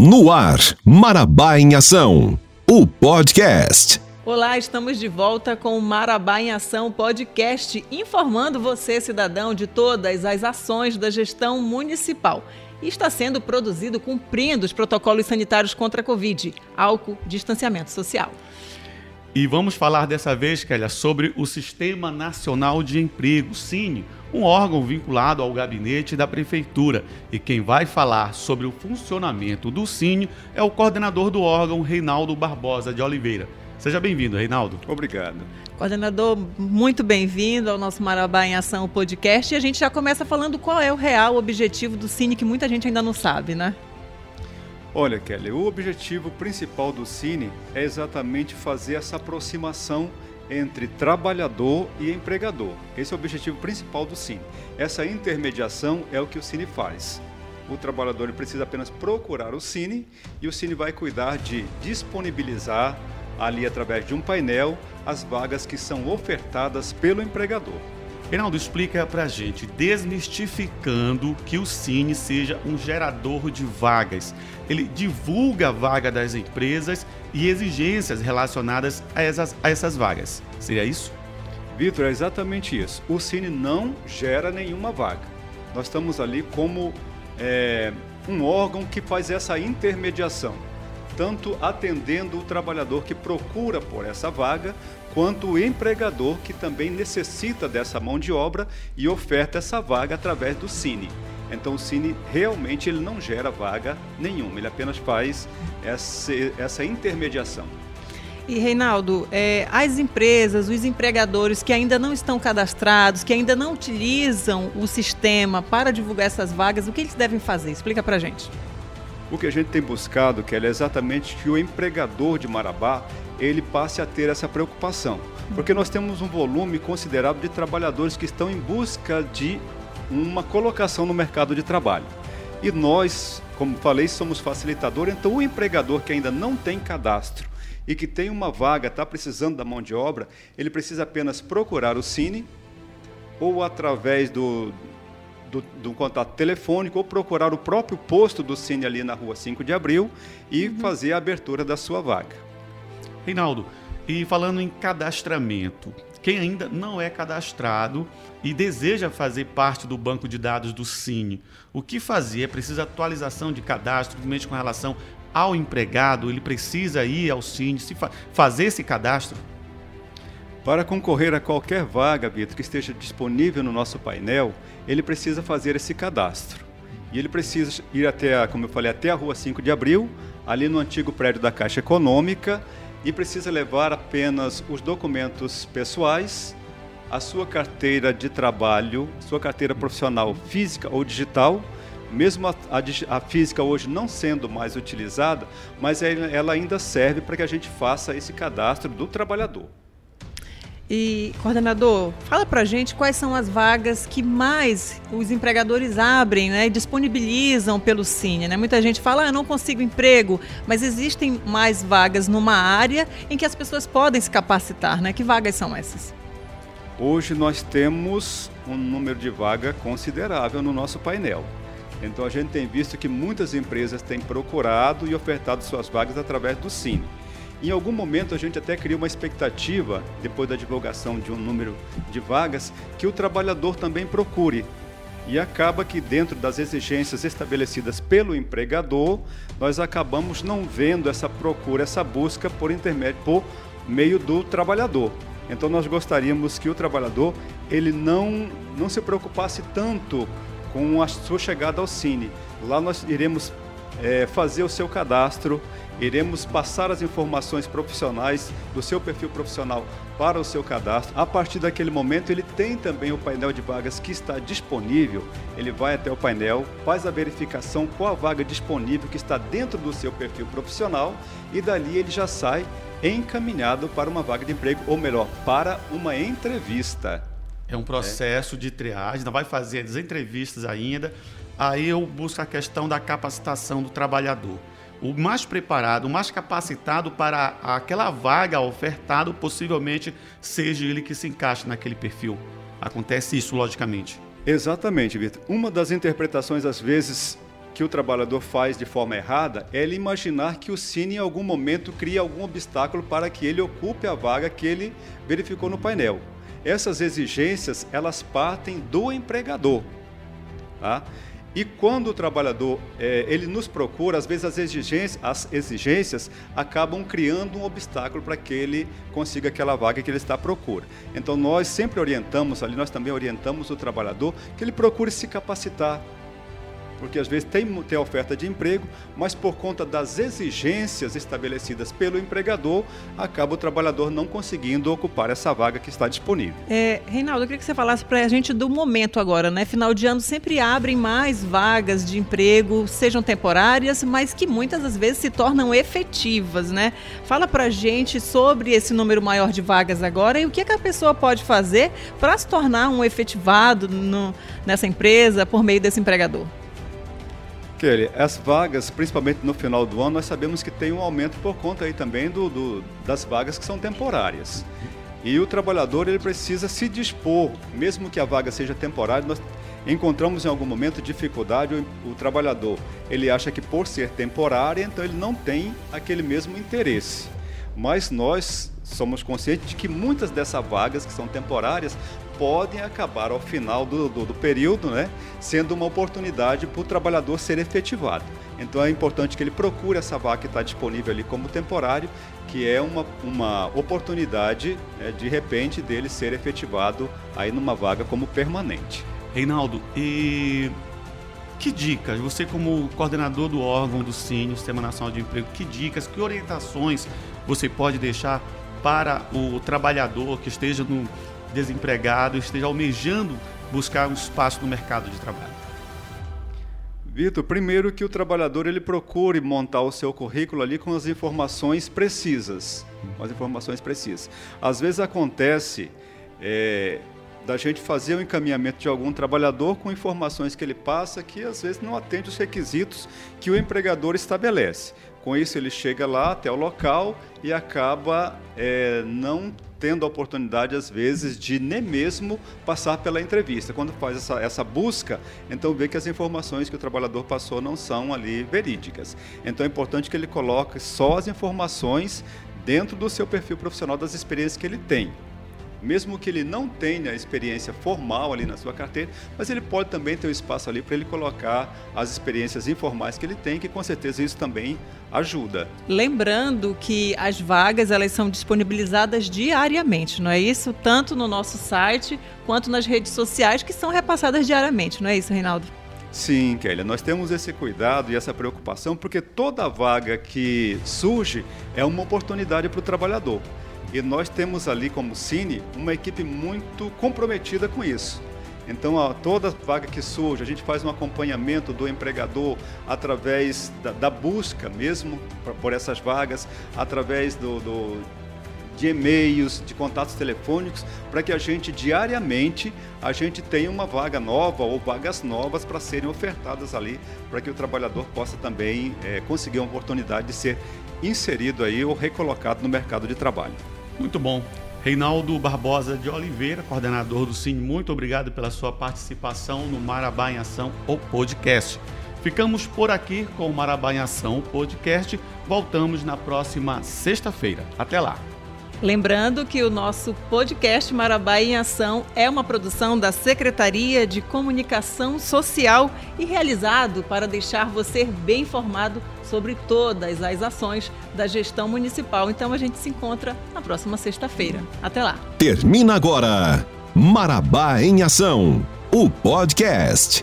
No ar, Marabá em Ação, o podcast. Olá, estamos de volta com o Marabá em Ação podcast, informando você, cidadão, de todas as ações da gestão municipal. E está sendo produzido cumprindo os protocolos sanitários contra a Covid, álcool, distanciamento social. E vamos falar dessa vez, Kélia, sobre o Sistema Nacional de Emprego, Cine, um órgão vinculado ao gabinete da Prefeitura. E quem vai falar sobre o funcionamento do Cine é o coordenador do órgão, Reinaldo Barbosa de Oliveira. Seja bem-vindo, Reinaldo. Obrigado. Coordenador, muito bem-vindo ao nosso Marabá em Ação podcast. E a gente já começa falando qual é o real objetivo do Cine, que muita gente ainda não sabe, né? Olha, Kelly, o objetivo principal do Cine é exatamente fazer essa aproximação entre trabalhador e empregador. Esse é o objetivo principal do Cine. Essa intermediação é o que o Cine faz. O trabalhador precisa apenas procurar o Cine e o Cine vai cuidar de disponibilizar ali através de um painel as vagas que são ofertadas pelo empregador. Reinaldo, explica pra gente, desmistificando que o Cine seja um gerador de vagas. Ele divulga a vaga das empresas e exigências relacionadas a essas, a essas vagas. Seria isso? Vitor, é exatamente isso. O Cine não gera nenhuma vaga. Nós estamos ali como é, um órgão que faz essa intermediação, tanto atendendo o trabalhador que procura por essa vaga, quanto o empregador que também necessita dessa mão de obra e oferta essa vaga através do Cine. Então o Cine realmente ele não gera vaga nenhuma, ele apenas faz essa, essa intermediação. E Reinaldo, é, as empresas, os empregadores que ainda não estão cadastrados, que ainda não utilizam o sistema para divulgar essas vagas, o que eles devem fazer? Explica para gente. O que a gente tem buscado, que é exatamente que o empregador de Marabá ele passe a ter essa preocupação, porque nós temos um volume considerável de trabalhadores que estão em busca de uma colocação no mercado de trabalho. E nós, como falei, somos facilitador, então o empregador que ainda não tem cadastro e que tem uma vaga, está precisando da mão de obra, ele precisa apenas procurar o Cine ou através do, do, do, contato telefônico ou procurar o próprio posto do Cine ali na rua 5 de abril e uhum. fazer a abertura da sua vaga. Reinaldo, e falando em cadastramento, quem ainda não é cadastrado e deseja fazer parte do banco de dados do Cine, o que fazer? É preciso atualização de cadastro, principalmente com relação ao empregado, ele precisa ir ao Cine, se fa fazer esse cadastro? Para concorrer a qualquer vaga, Vitor, que esteja disponível no nosso painel, ele precisa fazer esse cadastro. E ele precisa ir até, como eu falei, até a rua 5 de abril, ali no antigo prédio da Caixa Econômica, e precisa levar apenas os documentos pessoais, a sua carteira de trabalho, sua carteira profissional física ou digital, mesmo a, a, a, física hoje não sendo mais utilizada, mas ela ainda serve para que a gente faça esse cadastro do trabalhador. E, coordenador, fala para gente quais são as vagas que mais os empregadores abrem né, e disponibilizam pelo Cine. Né? Muita gente fala, ah, eu não consigo emprego, mas existem mais vagas numa área em que as pessoas podem se capacitar. Né? Que vagas são essas? Hoje nós temos um número de vaga considerável no nosso painel. Então a gente tem visto que muitas empresas têm procurado e ofertado suas vagas através do Cine. Em algum momento a gente até cria uma expectativa, depois da divulgação de um número de vagas, que o trabalhador também procure. E acaba que dentro das exigências estabelecidas pelo empregador, nós acabamos não vendo essa procura, essa busca por intermédio, por meio do trabalhador. Então nós gostaríamos que o trabalhador ele não, não se preocupasse tanto com a sua chegada ao Cine. Lá nós iremos é, fazer o seu cadastro, iremos passar as informações profissionais do seu perfil profissional para o seu cadastro. A partir daquele momento, ele tem também o painel de vagas que está disponível. Ele vai até o painel, faz a verificação qual a vaga disponível que está dentro do seu perfil profissional e dali ele já sai encaminhado para uma vaga de emprego, ou melhor, para uma entrevista. É um processo é. de triagem, não vai fazer as entrevistas ainda. Aí eu busco a questão da capacitação do trabalhador o mais preparado, o mais capacitado para aquela vaga ofertado, possivelmente seja ele que se encaixe naquele perfil. Acontece isso, logicamente. Exatamente, Vitor. Uma das interpretações, às vezes, que o trabalhador faz de forma errada é ele imaginar que o Cine em algum momento cria algum obstáculo para que ele ocupe a vaga que ele verificou no painel. Essas exigências, elas partem do empregador. Tá? E quando o trabalhador é, ele nos procura, às vezes as exigências, as exigências acabam criando um obstáculo para que ele consiga aquela vaga que ele está à procura. Então nós sempre orientamos ali, nós também orientamos o trabalhador que ele procure se capacitar, porque às vezes tem, tem oferta de emprego, mas por conta das exigências estabelecidas pelo empregador, acaba o trabalhador não conseguindo ocupar essa vaga que está disponível. É, Reinaldo, eu queria que você falasse para a gente do momento agora, né? Final de ano sempre abrem mais vagas de emprego, sejam temporárias, mas que muitas das vezes se tornam efetivas, né? Fala para a gente sobre esse número maior de vagas agora e o que, é que a pessoa pode fazer para se tornar um efetivado no, nessa empresa por meio desse empregador. Kelly, as vagas, principalmente no final do ano, nós sabemos que tem um aumento por conta aí também do, do, das vagas que são temporárias. E o trabalhador ele precisa se dispor, mesmo que a vaga seja temporária, nós encontramos em algum momento dificuldade, o, o trabalhador ele acha que por ser temporária, então ele não tem aquele mesmo interesse. Mas nós somos conscientes de que muitas dessas vagas que são temporárias podem acabar ao final do, do, do período, né, sendo uma oportunidade para o trabalhador ser efetivado. Então é importante que ele procure essa vaga que está disponível ali como temporário, que é uma, uma oportunidade, né, de repente, dele ser efetivado aí numa vaga como permanente. Reinaldo, e que dicas, você como coordenador do órgão do Cine, Sistema Nacional de Emprego, que dicas, que orientações você pode deixar para o trabalhador que esteja no desempregado, esteja almejando buscar um espaço no mercado de trabalho? Vitor, primeiro que o trabalhador ele procure montar o seu currículo ali com as informações precisas, com as informações precisas. Às vezes acontece é, da gente fazer o encaminhamento de algum trabalhador com informações que ele passa que às vezes não atende os requisitos que o empregador estabelece. Com isso ele chega lá até o local e acaba é, não tendo a oportunidade, às vezes, de nem mesmo passar pela entrevista. Quando faz essa, essa busca, então vê que as informações que o trabalhador passou não são ali verídicas. Então é importante que ele coloque só as informações dentro do seu perfil profissional das experiências que ele tem mesmo que ele não tenha experiência formal ali na sua carteira, mas ele pode também ter um espaço ali para ele colocar as experiências informais que ele tem, que com certeza isso também ajuda. Lembrando que as vagas elas são disponibilizadas diariamente, não é isso? Tanto no nosso site quanto nas redes sociais que são repassadas diariamente, não é isso, Reinaldo? Sim, Kélia, nós temos esse cuidado e essa preocupação porque toda vaga que surge é uma oportunidade para o trabalhador. E nós temos ali como Cine uma equipe muito comprometida com isso. Então, a, toda vaga que surge, a gente faz um acompanhamento do empregador através da, da busca mesmo por, por essas vagas, através do, do de e-mails, de contatos telefônicos, para que a gente diariamente a gente tenha uma vaga nova ou vagas novas para serem ofertadas ali, para que o trabalhador possa também é, conseguir uma oportunidade de ser inserido aí ou recolocado no mercado de trabalho. Muito bom. Reinaldo Barbosa de Oliveira, coordenador do Cine, muito obrigado pela sua participação no Marabá em Ação, o podcast. Ficamos por aqui com o Marabá em Ação, o podcast. Voltamos na próxima sexta-feira. Até lá. Lembrando que o nosso podcast Marabá em Ação é uma produção da Secretaria de Comunicação Social e realizado para deixar você bem informado sobre todas as ações da gestão municipal. Então a gente se encontra na próxima sexta-feira. Até lá. Termina agora Marabá em Ação, o podcast.